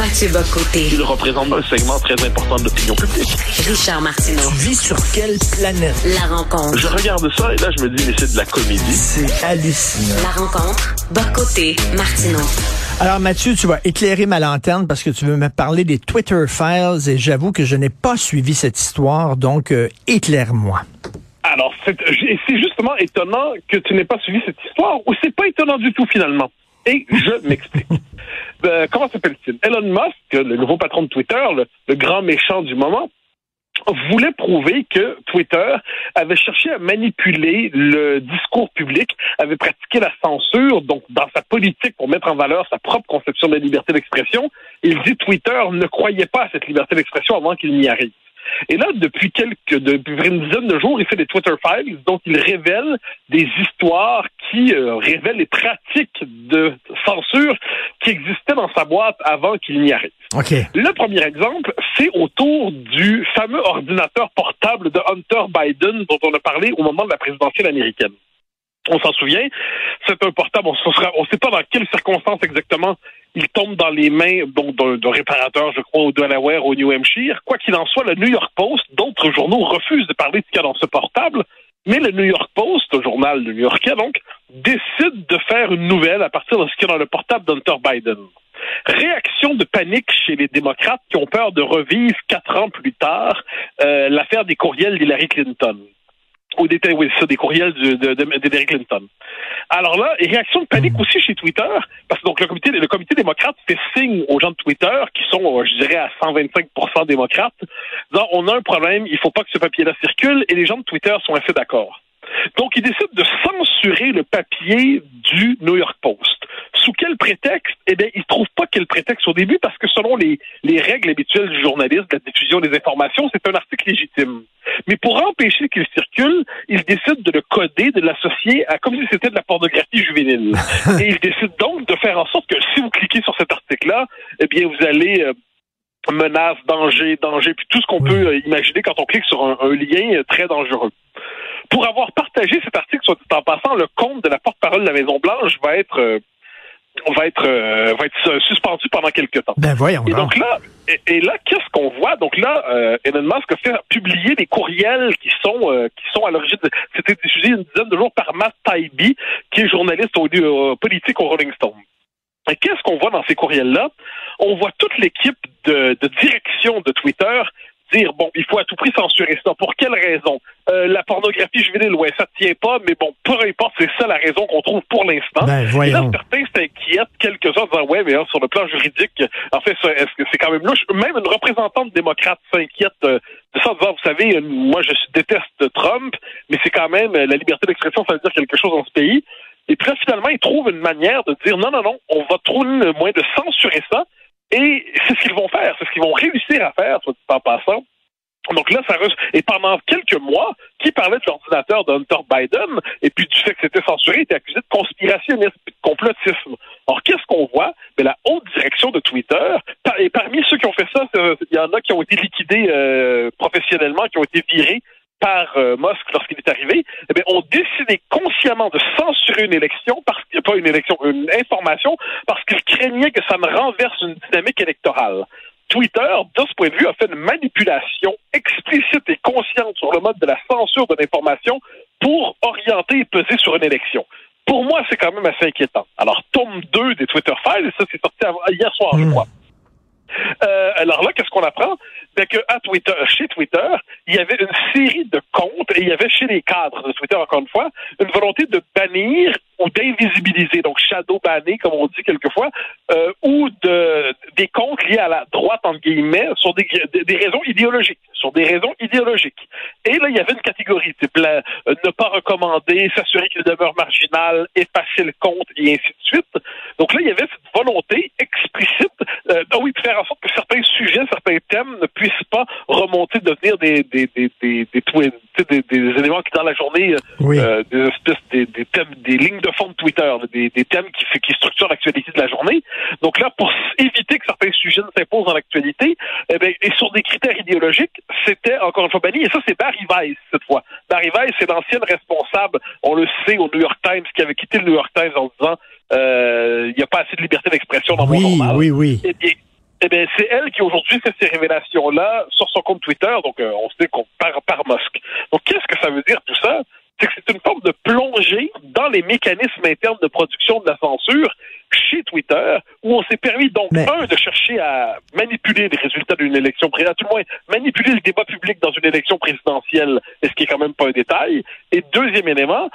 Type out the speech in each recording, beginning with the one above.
Mathieu Bocoté. Il représente un segment très important de l'opinion publique. Richard Martineau. Tu vis sur quelle planète? La rencontre. Je regarde ça et là, je me dis, mais c'est de la comédie. C'est hallucinant. La rencontre. Bocoté. Martineau. Alors Mathieu, tu vas éclairer ma lanterne parce que tu veux me parler des Twitter Files et j'avoue que je n'ai pas suivi cette histoire, donc euh, éclaire-moi. Alors, c'est c'est justement étonnant que tu n'aies pas suivi cette histoire, ou c'est pas étonnant du tout finalement? Et je m'explique. Euh, comment s'appelle-t-il? Elon Musk, le nouveau patron de Twitter, le, le grand méchant du moment, voulait prouver que Twitter avait cherché à manipuler le discours public, avait pratiqué la censure, donc dans sa politique pour mettre en valeur sa propre conception de la liberté d'expression. Il dit Twitter ne croyait pas à cette liberté d'expression avant qu'il n'y arrive. Et là, depuis quelques, depuis une dizaine de jours, il fait des Twitter Files dont il révèle des histoires qui euh, révèlent les pratiques de censure qui existaient dans sa boîte avant qu'il n'y arrive. OK. Le premier exemple, c'est autour du fameux ordinateur portable de Hunter Biden dont on a parlé au moment de la présidentielle américaine. On s'en souvient, c'est un portable, on ne sait pas dans quelles circonstances exactement il tombe dans les mains donc d'un réparateur, je crois, au Delaware, au New Hampshire. Quoi qu'il en soit, le New York Post, d'autres journaux refusent de parler de ce qu'il y a dans ce portable, mais le New York Post, le journal new-yorkais donc, décide de faire une nouvelle à partir de ce qu'il y a dans le portable d'Hunter Biden. Réaction de panique chez les démocrates qui ont peur de revivre quatre ans plus tard euh, l'affaire des courriels d'Hillary Clinton. Ou des, oui, des courriels de, de, d'Hillary Clinton. Alors là, réaction de panique aussi chez Twitter, parce que donc le comité, le comité démocrate fait signe aux gens de Twitter, qui sont, euh, je dirais, à 125% démocrates, disant on a un problème, il faut pas que ce papier-là circule, et les gens de Twitter sont assez d'accord. Donc, ils décident de censurer le papier du New York Post. Sous quel prétexte? Eh bien, ils ne trouvent pas quel prétexte au début parce que selon les, les règles habituelles du journalisme, de la diffusion des informations, c'est un article légitime. Mais pour empêcher qu'il circule, ils décident de le coder, de l'associer à comme si c'était de la pornographie juvénile. Et ils décident donc de faire en sorte que si vous cliquez sur cet article-là, eh bien, vous allez euh, menace, danger, danger, puis tout ce qu'on peut euh, imaginer quand on clique sur un, un lien euh, très dangereux. Pour avoir partagé cet article, soit en passant, le compte de la porte-parole de la Maison-Blanche va être euh, va être euh, va être suspendu pendant quelques temps. Ben voyons. Et donc là, et, et là, qu'est-ce qu'on voit? Donc là, euh, Elon Musk a fait publier des courriels qui sont euh, qui sont à l'origine. C'était diffusé une dizaine de jours par Matt Taibbi, qui est journaliste au- politique au Rolling Stone. Et qu'est-ce qu'on voit dans ces courriels-là? On voit toute l'équipe de, de direction de Twitter dire bon, il faut à tout prix censurer ça. Pour quelle raison? Euh, La pornographie juvénile, ouais, ça tient pas, mais bon, peu importe, c'est ça la raison qu'on trouve pour l'instant. Ben Et là, certains s'inquiètent, quelques-uns disant ouais, mais hein, sur le plan juridique, en fait, ça, est-ce que c'est quand même louche? Même une représentante démocrate s'inquiète euh, de ça, en disant, vous savez, euh, moi, je déteste Trump, mais c'est quand même la liberté d'expression, ça veut dire quelque chose dans ce pays. Et puis là, finalement, ils trouvent une manière de dire non, non, non, on va trouver le moyen de censurer ça. Et c'est ce qu'ils vont faire, c'est ce qu'ils vont réussir à faire, soit dit en passant. Donc là, ça re- et pendant quelques mois, qui parlait de l'ordinateur de Hunter Biden et puis du fait que c'était censuré, était accusé de conspirationnisme, de complotisme. Alors qu'est-ce qu'on voit? Mais la haute direction de Twitter, et parmi ceux qui ont fait ça, il y en a qui ont été liquidés euh, professionnellement, qui ont été virés par euh, Musk lorsqu'il est arrivé, eh bien, ont décidé consciemment de censurer une élection, parce pas une élection, une information, parce qu'ils craignaient que ça ne renverse une dynamique électorale. Twitter, de ce point de vue, a fait une manipulation explicite et consciente sur le mode de la censure de l'information pour orienter et peser sur une élection. Pour moi, c'est quand même assez inquiétant. Alors, tome 2 des Twitter Files, et ça, c'est sorti hier soir, je Hmm. crois. Euh, alors là, qu'est-ce qu'on apprend? C'est que à Twitter, chez Twitter, il y avait une série de comptes et il y avait chez les cadres de Twitter, encore une fois, une volonté de bannir ou d'invisibiliser, donc shadow banner, comme on dit quelquefois, euh, ou de des comptes liés à la droite, entre guillemets, sur des, des, raisons idéologiques. Sur des raisons idéologiques. Et là, il y avait une catégorie, type la- euh, ne pas recommander, s'assurer qu'il demeure marginal, effacer le compte, et ainsi de suite. Donc là, il y avait volonté explicite, euh, ah oui, de faire en sorte que certains sujets, certains thèmes ne puissent pas remonter, devenir des des des des des, twi- tu sais, des, des éléments qui dans la journée, euh, Oui. euh, des espèces des, des thèmes, des lignes de fond de Twitter, des, des thèmes qui, qui structurent l'actualité de la journée. Donc là, pour éviter que certains sujets ne s'imposent dans l'actualité, eh bien, et sur des critères idéologiques, c'était encore une fois banni. Et ça, c'est Barry Weiss cette fois. Barry Weiss, c'est l'ancienne responsable, on le sait, au New York Times, qui avait quitté le New York Times en disant il n'y a pas assez de liberté d'expression dans mon Oui, journal. oui, oui. Eh bien, eh bien, c'est elle qui aujourd'hui fait ces révélations-là sur son compte Twitter, donc euh, on sait qu'on par, par Musk. Donc, qu'est-ce que ça veut dire tout ça? C'est que c'est une forme de plongée dans les mécanismes internes de production de la censure chez Twitter, où on s'est permis donc, Mais- un, de chercher à manipuler les résultats d'une élection présidentielle, tout le moins manipuler le débat public dans une élection présidentielle, et ce qui est quand même pas un détail. Et deuxième élément,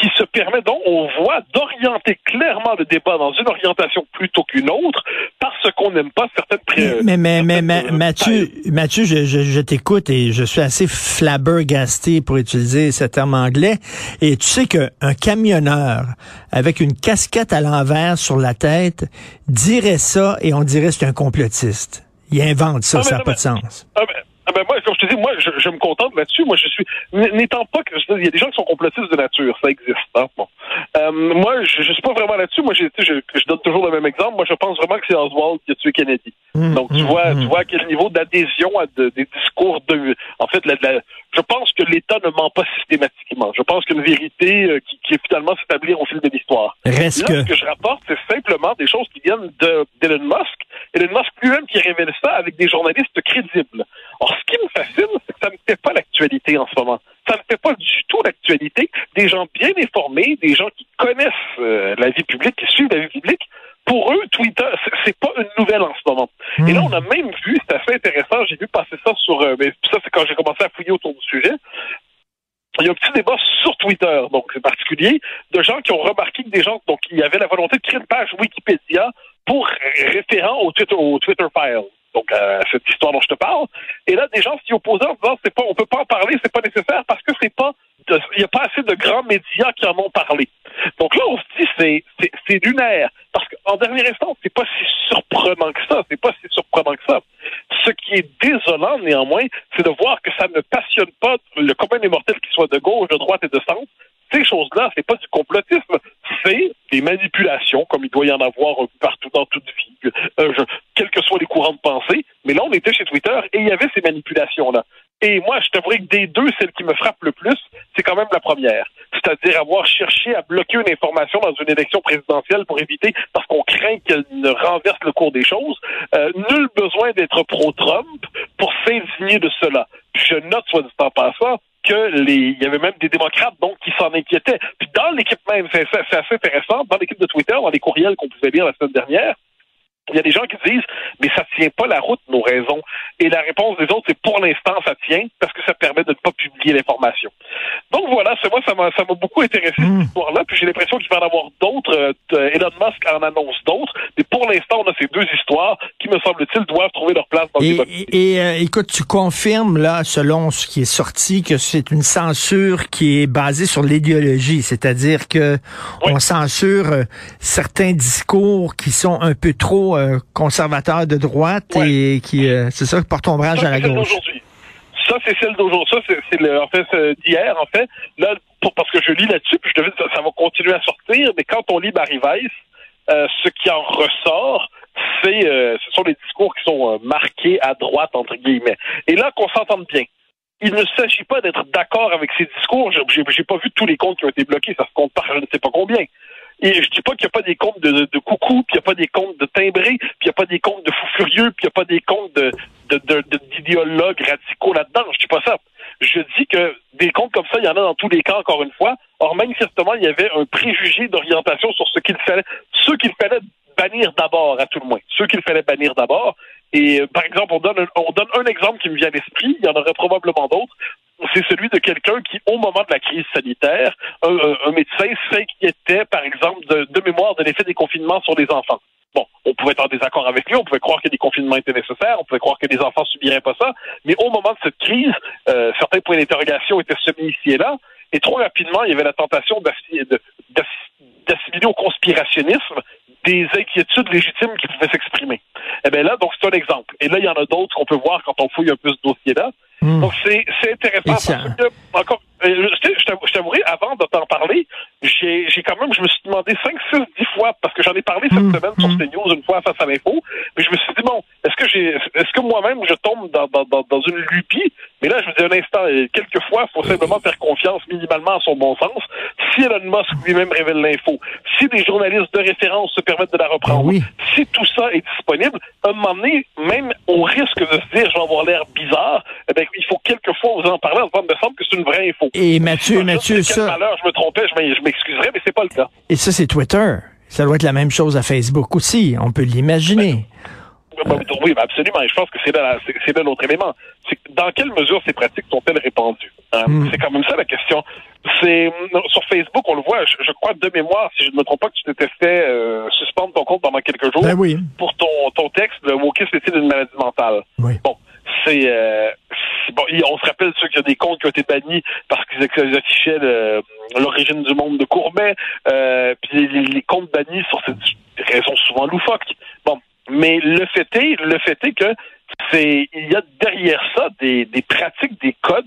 qui se permet donc, on voit, d'orienter clairement le débat dans une orientation plutôt qu'une autre, parce qu'on n'aime pas certaines pré- Mais, mais, mais, mais, euh, Mathieu, Mathieu, je, je, je t'écoute et je suis assez flabbergasté pour utiliser ce terme anglais. Et tu sais qu'un camionneur avec une casquette à l'envers sur la tête dirait ça et on dirait que c'est un complotiste. Il invente ça, ça n'a pas de sens. Ah ah ben moi, comme je te dis, moi, je, je me contente là-dessus. Moi, je suis n'étant pas que il y a des gens qui sont complotistes de nature, ça existe. Hein? Bon. Euh, moi, je, je suis pas vraiment là-dessus. Moi, j'ai, tu sais, je, je donne toujours le même exemple. Moi, je pense vraiment que c'est Oswald qui a tué Kennedy. Hum, Donc, tu hum, vois, hum. tu vois à quel niveau d'adhésion à de- des discours de. En fait, la- la- je pense que l'État ne ment pas systématiquement. Je pense qu'une vérité euh, qui, qui est finalement s'établir au fil de l'histoire. Reste Là, que... ce que je rapporte, c'est simplement des choses qui viennent de- d'Elon Musk. Elon Musk lui-même qui révèle ça avec des journalistes crédibles. Or, ce qui me fascine, c'est que ça ne fait pas l'actualité en ce moment. Ça ne fait pas du tout l'actualité. Des gens bien informés, des gens qui connaissent euh, la vie publique, qui suivent la vie publique, pour eux, Twitter, c'est- pas une nouvelle en ce moment. Et là, on a même vu, c'est assez intéressant, j'ai vu passer ça sur... euh, mais ça, c'est quand j'ai commencé à fouiller autour du sujet. Il y a un petit débat sur Twitter, donc c'est particulier, de gens qui ont remarqué que des gens, donc il y avait la volonté de créer une page Wikipédia pour référent au Twitter, au Twitter file. Donc euh, cette histoire dont je te parle. Et là, des gens s'y opposaient en disant c'est pas, on peut pas en parler, c'est pas nécessaire parce que c'est pas, il y a pas assez de grands médias qui en ont parlé. Donc là, on se dit c'est c'est, lunaire parce qu'en dernière instance, c'est pas si surprenant que ça, c'est pas si surprenant que ça. Ce qui est désolant néanmoins, c'est de voir que ça ne passionne pas le commun des mortels qui soit de gauche, de droite et de centre. Ces choses-là, c'est pas du complotisme, c'est des manipulations, comme il doit y en avoir partout dans toute vie, que soient les courants de pensée. Mais là, on était chez Twitter et il y avait ces manipulations-là. Et moi, je t'avouerai que des deux, celle qui me frappe le plus, c'est quand même la première. C'est-à-dire avoir cherché à bloquer une information dans une élection présidentielle pour éviter, parce qu'on craint qu'elle ne renverse le cours des choses. Euh, nul besoin d'être pro-Trump pour s'indigner de cela. Je note, soit dit en passant, que il y avait même des démocrates donc qui s'en inquiétaient. Puis dans l'équipe même, c'est assez intéressant, dans l'équipe de Twitter, dans les courriels qu'on pouvait lire la semaine dernière, il y a des gens qui disent mais ça tient pas la route nos raisons. Et la réponse des autres c'est pour l'instant ça tient parce que ça permet de ne pas publier l'information. Voilà, c'est moi ça m'a ça m'a beaucoup intéressé cette histoire-là. Puis j'ai l'impression qu'il va y en avoir d'autres. Euh, Elon Musk en annonce d'autres. Mais pour l'instant on a ces deux histoires qui me semble-t-il doivent trouver leur place dans le Et, et- et, euh, écoute, tu confirmes, là, selon ce qui est sorti, que c'est une censure qui est basée sur l'idéologie, c'est-à-dire que Oui. on censure euh, certains discours qui sont un peu trop euh, conservateurs de droite et qui, euh, c'est ça, portent ombrage Ça, à la gauche. C'est celle d'aujourd'hui. Ça, c'est, le, en fait, c'est d'hier, en fait. Là, parce que je lis là-dessus, puis je devine que ça, va continuer à sortir, mais quand on lit Barry Weiss, euh, ce qui en ressort, c'est, euh, ce sont les discours qui sont euh, marqués à droite, entre guillemets. Et là, qu'on s'entende bien. Il ne s'agit pas d'être d'accord avec ces discours. J'ai pas vu tous les comptes qui ont été bloqués. Ça se compte par je ne sais pas combien. Et je dis pas qu'il n'y a pas des comptes de, coucou, puis il n'y a pas des comptes de timbrés, puis il n'y a pas des comptes de fous furieux, puis il n'y a pas des comptes de, de, de- de- d'idéologues radicaux là-dedans. Je dis pas ça. Je dis que des comptes comme ça, il y en a dans tous les cas, encore une fois. Or, manifestement, il y avait un préjugé d'orientation sur ce qu'il fallait, ceux qu'il fallait bannir d'abord, à tout le moins. Ceux qu'il fallait bannir d'abord. Et, euh, par exemple, on donne, un, on donne un exemple qui me vient à l'esprit. Il y en aurait probablement d'autres. C'est celui de quelqu'un qui, au moment de la crise sanitaire, un, un- médecin s'inquiétait, par exemple, de, mémoire de l'effet des confinements sur les enfants. Bon, on pouvait être en désaccord avec lui, on pouvait croire que des confinements étaient nécessaires, on pouvait croire que les enfants subiraient pas ça, mais au moment de cette crise, euh, certains points d'interrogation étaient semis ici et là, et trop rapidement, il y avait la tentation d'assimiler au conspirationnisme des inquiétudes légitimes qui pouvaient s'exprimer. Eh bien là, donc c'est un exemple. Et là, il y en a d'autres qu'on peut voir quand on fouille un peu ce dossier-là. Hmm. Donc c'est c'est intéressant ça- parce que encore euh, je je t'avoue- je t'avouerai avant de t'en parler, j'ai j'ai quand même je me suis demandé 5 6 10 fois parce que j'en ai parlé cette Mm, semaine sur mm. CNews une fois face à l'info, mais je me suis dit bon, est-ce que j'ai, est-ce que moi-même je tombe dans, dans, dans, dans une lupie? Mais là, je vous dis un instant, quelquefois, il faut simplement faire confiance minimalement à son bon sens. Si Elon Musk lui-même révèle l'info, si des journalistes de référence se permettent de la reprendre, oui. si tout ça est disponible, à un moment donné, même au risque de se dire, je vais avoir l'air quelquefois vous en disant, il me semble que c'est une vraie info. Et Mathieu, Mathieu, quel ça, malheur, je me trompais, je m'ex- je m'excuserais, mais c'est pas le cas. et ça, c'est Twitter. Ça doit être la même chose à Facebook aussi. On peut l'imaginer. Ben, Oui, ben absolument. Et je pense que c'est là, c'est l'autre élément. C'est dans quelle mesure ces pratiques sont-elles répandues? Hein, Hmm. C'est quand même ça la question. C'est sur Facebook, on le voit. Je, je crois de mémoire, si je ne me trompe pas, que tu t'étais fait euh, suspendre ton compte pendant quelques jours Ben oui. pour ton ton texte. Le wokisme est-il une maladie mentale? Oui. Bon, c'est euh, c'est- bon. On se rappelle ceux qui ont des comptes qui ont été bannis parce qu'ils affichaient l'origine du monde de Courbet, euh, puis les, comptes bannis sur ces souvent loufoques. Bon, mais le fait est, le fait est que c'est il y a derrière ça des, des pratiques, des codes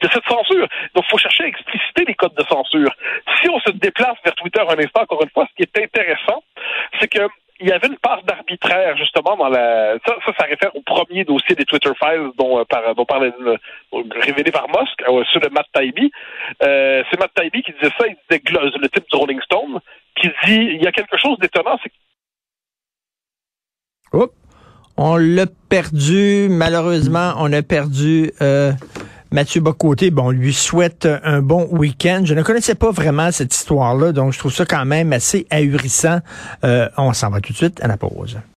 de cette censure. Donc, il faut chercher à expliciter les codes de censure. Si on se déplace vers Twitter un instant, encore une fois, ce qui est intéressant, c'est que il y avait une part d'arbitraire justement dans la ça, ça ça réfère au premier dossier des Twitter Files dont euh, par dont parlait euh, révélé par Musk euh, sur le Matt Taibbi euh, c'est Matt Taibbi qui disait ça il disait Glo- le type du Rolling Stone qui dit il y a quelque chose d'étonnant c'est Oups. On l'a perdu. Malheureusement, on a perdu Mathieu Bocoté. Bon, on lui souhaite un bon week-end. Je ne connaissais pas vraiment cette histoire-là, donc je trouve ça quand même assez ahurissant. Euh, on s'en va tout de suite à la pause.